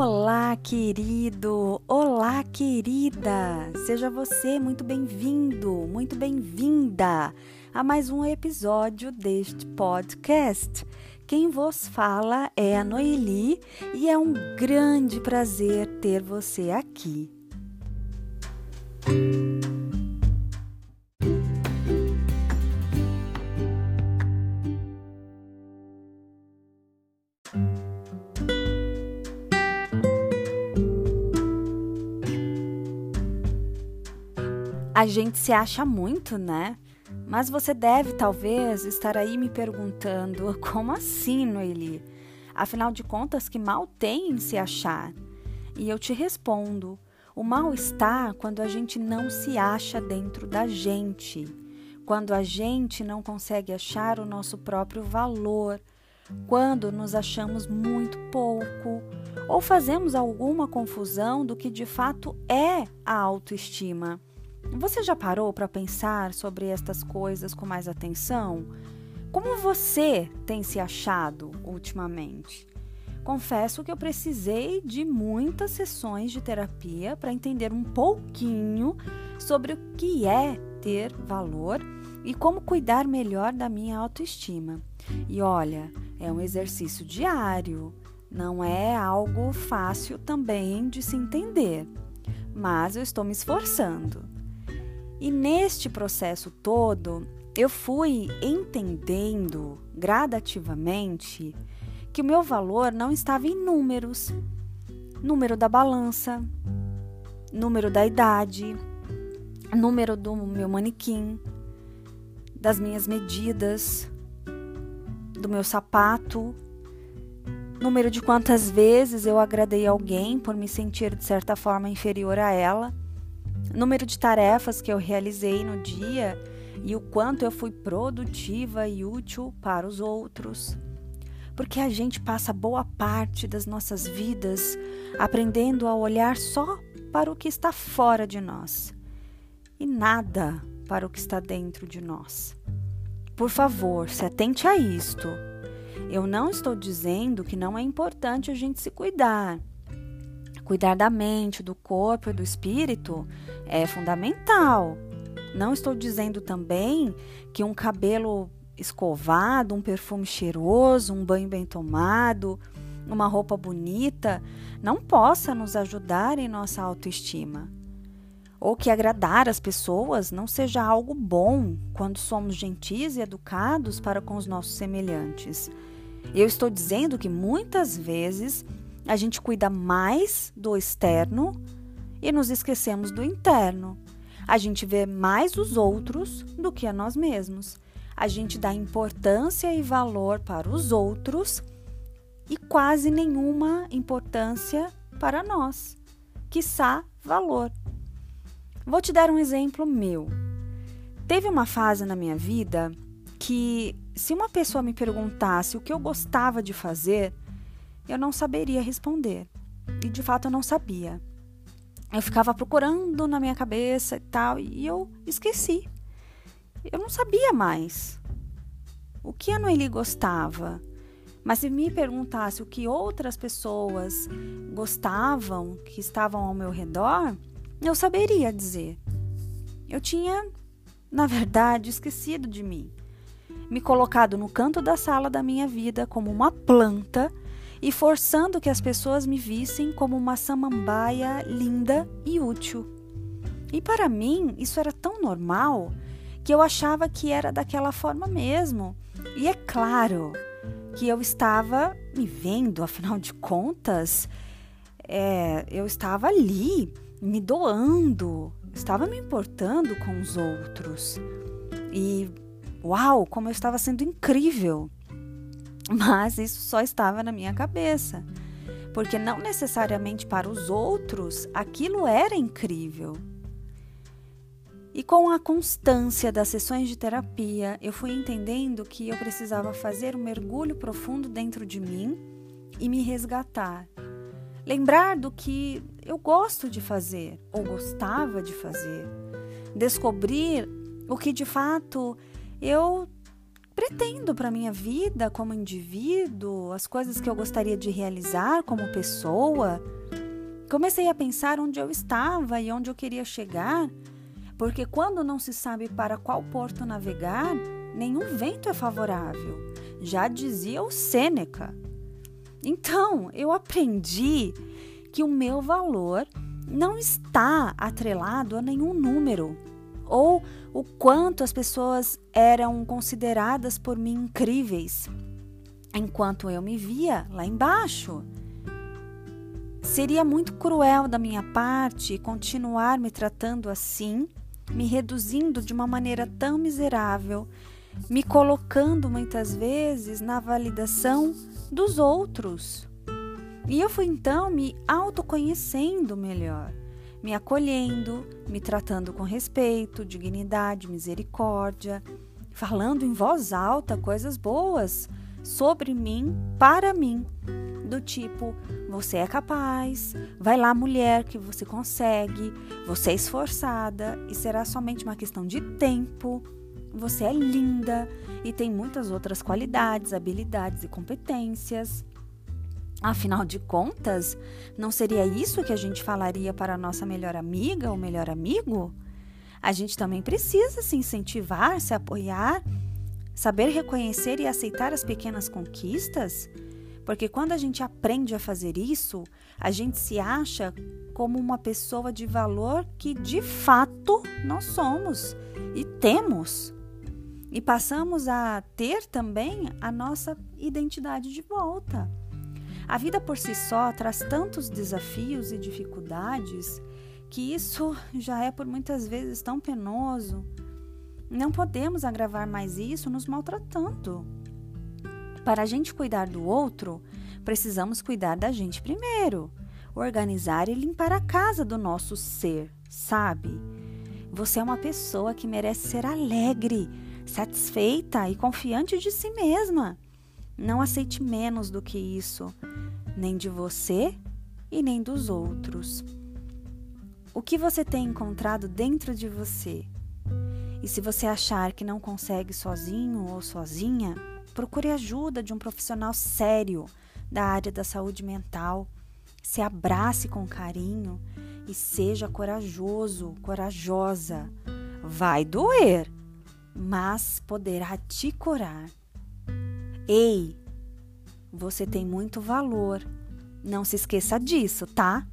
Olá, querido! Olá, querida! Seja você muito bem-vindo, muito bem-vinda a mais um episódio deste podcast. Quem vos fala é a Noeli e é um grande prazer ter você aqui. A gente se acha muito, né? Mas você deve talvez estar aí me perguntando: como assim, Noeli? Afinal de contas, que mal tem em se achar? E eu te respondo: o mal está quando a gente não se acha dentro da gente, quando a gente não consegue achar o nosso próprio valor, quando nos achamos muito pouco ou fazemos alguma confusão do que de fato é a autoestima. Você já parou para pensar sobre estas coisas com mais atenção? Como você tem se achado ultimamente? Confesso que eu precisei de muitas sessões de terapia para entender um pouquinho sobre o que é ter valor e como cuidar melhor da minha autoestima. E olha, é um exercício diário, não é algo fácil também de se entender, mas eu estou me esforçando. E neste processo todo, eu fui entendendo gradativamente que o meu valor não estava em números. Número da balança, número da idade, número do meu manequim, das minhas medidas, do meu sapato, número de quantas vezes eu agradei alguém por me sentir de certa forma inferior a ela número de tarefas que eu realizei no dia e o quanto eu fui produtiva e útil para os outros. Porque a gente passa boa parte das nossas vidas aprendendo a olhar só para o que está fora de nós e nada para o que está dentro de nós. Por favor, se atente a isto. Eu não estou dizendo que não é importante a gente se cuidar. Cuidar da mente, do corpo e do espírito é fundamental. Não estou dizendo também que um cabelo escovado, um perfume cheiroso, um banho bem tomado, uma roupa bonita não possa nos ajudar em nossa autoestima. Ou que agradar as pessoas não seja algo bom quando somos gentis e educados para com os nossos semelhantes. Eu estou dizendo que muitas vezes a gente cuida mais do externo e nos esquecemos do interno. A gente vê mais os outros do que a nós mesmos. A gente dá importância e valor para os outros e quase nenhuma importância para nós, quiçá valor. Vou te dar um exemplo meu. Teve uma fase na minha vida que, se uma pessoa me perguntasse o que eu gostava de fazer, eu não saberia responder. E de fato eu não sabia. Eu ficava procurando na minha cabeça e tal, e eu esqueci. Eu não sabia mais o que a Noeli gostava. Mas se me perguntasse o que outras pessoas gostavam, que estavam ao meu redor, eu saberia dizer. Eu tinha, na verdade, esquecido de mim, me colocado no canto da sala da minha vida como uma planta e forçando que as pessoas me vissem como uma samambaia linda e útil. E para mim isso era tão normal que eu achava que era daquela forma mesmo. E é claro que eu estava me vendo, afinal de contas, é, eu estava ali, me doando, estava me importando com os outros. E uau, como eu estava sendo incrível! Mas isso só estava na minha cabeça, porque não necessariamente para os outros aquilo era incrível. E com a constância das sessões de terapia, eu fui entendendo que eu precisava fazer um mergulho profundo dentro de mim e me resgatar. Lembrar do que eu gosto de fazer ou gostava de fazer. Descobrir o que de fato eu pretendo para minha vida como indivíduo, as coisas que eu gostaria de realizar como pessoa. Comecei a pensar onde eu estava e onde eu queria chegar, porque quando não se sabe para qual porto navegar, nenhum vento é favorável. Já dizia o Sêneca. Então, eu aprendi que o meu valor não está atrelado a nenhum número ou o quanto as pessoas eram consideradas por mim incríveis, enquanto eu me via lá embaixo. Seria muito cruel da minha parte continuar me tratando assim, me reduzindo de uma maneira tão miserável, me colocando muitas vezes na validação dos outros. E eu fui então me autoconhecendo melhor, me acolhendo, me tratando com respeito, dignidade, misericórdia, falando em voz alta coisas boas sobre mim, para mim, do tipo: você é capaz, vai lá, mulher, que você consegue, você é esforçada e será somente uma questão de tempo. Você é linda e tem muitas outras qualidades, habilidades e competências. Afinal de contas, não seria isso que a gente falaria para a nossa melhor amiga ou melhor amigo? A gente também precisa se incentivar, se apoiar, saber reconhecer e aceitar as pequenas conquistas, porque quando a gente aprende a fazer isso, a gente se acha como uma pessoa de valor que de fato nós somos e temos. E passamos a ter também a nossa identidade de volta. A vida por si só traz tantos desafios e dificuldades que isso já é por muitas vezes tão penoso. Não podemos agravar mais isso nos maltratando. Para a gente cuidar do outro, precisamos cuidar da gente primeiro, organizar e limpar a casa do nosso ser, sabe? Você é uma pessoa que merece ser alegre, satisfeita e confiante de si mesma. Não aceite menos do que isso nem de você e nem dos outros. O que você tem encontrado dentro de você? E se você achar que não consegue sozinho ou sozinha, procure ajuda de um profissional sério da área da saúde mental. Se abrace com carinho e seja corajoso, corajosa. Vai doer, mas poderá te curar. Ei, você tem muito valor. Não se esqueça disso, tá?